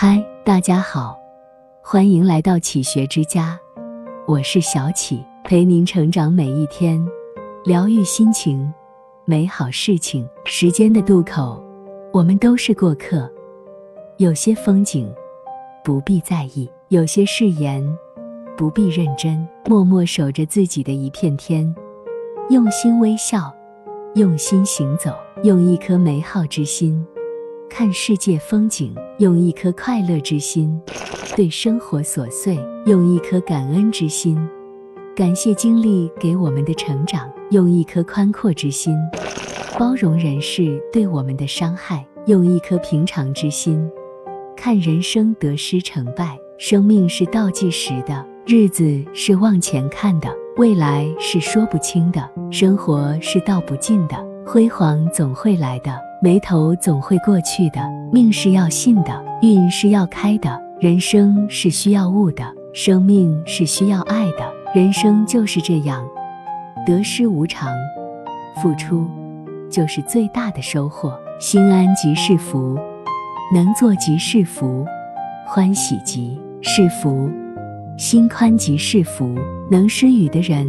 嗨，大家好，欢迎来到启学之家，我是小启，陪您成长每一天，疗愈心情，美好事情。时间的渡口，我们都是过客。有些风景不必在意，有些誓言不必认真，默默守着自己的一片天，用心微笑，用心行走，用一颗美好之心。看世界风景，用一颗快乐之心；对生活琐碎，用一颗感恩之心；感谢经历给我们的成长，用一颗宽阔之心；包容人世对我们的伤害，用一颗平常之心。看人生得失成败，生命是倒计时的，日子是往前看的，未来是说不清的，生活是道不尽的，辉煌总会来的。眉头总会过去的，命是要信的，运是要开的，人生是需要悟的，生命是需要爱的，人生就是这样，得失无常，付出就是最大的收获。心安即是福，能做即是福，欢喜即是福，心宽即是福。能施予的人，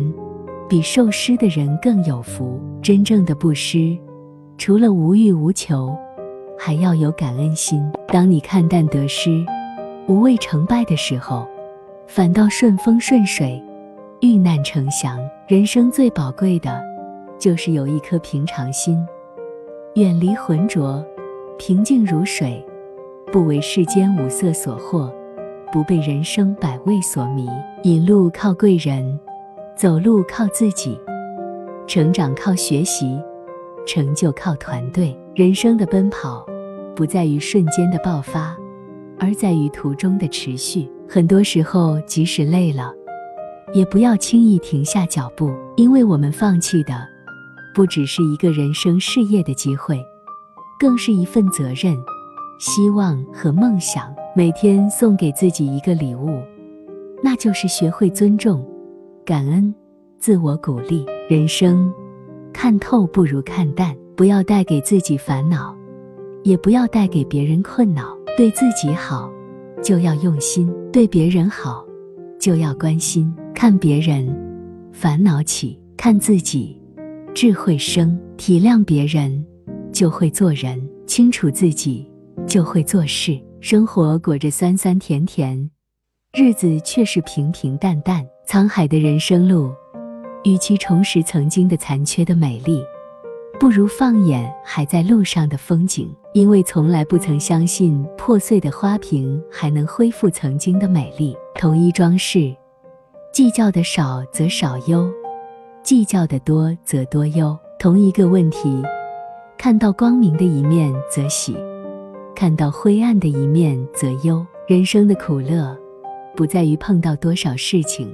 比受施的人更有福。真正的布施。除了无欲无求，还要有感恩心。当你看淡得失、无畏成败的时候，反倒顺风顺水，遇难成祥。人生最宝贵的，就是有一颗平常心，远离浑浊，平静如水，不为世间五色所惑，不被人生百味所迷。引路靠贵人，走路靠自己，成长靠学习。成就靠团队，人生的奔跑不在于瞬间的爆发，而在于途中的持续。很多时候，即使累了，也不要轻易停下脚步，因为我们放弃的不只是一个人生事业的机会，更是一份责任、希望和梦想。每天送给自己一个礼物，那就是学会尊重、感恩、自我鼓励。人生。看透不如看淡，不要带给自己烦恼，也不要带给别人困恼。对自己好，就要用心；对别人好，就要关心。看别人，烦恼起；看自己，智慧生。体谅别人，就会做人；清楚自己，就会做事。生活裹着酸酸甜甜，日子却是平平淡淡。沧海的人生路。与其重拾曾经的残缺的美丽，不如放眼还在路上的风景。因为从来不曾相信破碎的花瓶还能恢复曾经的美丽。同一装饰，计较的少则少忧，计较的多则多忧。同一个问题，看到光明的一面则喜，看到灰暗的一面则忧。人生的苦乐，不在于碰到多少事情。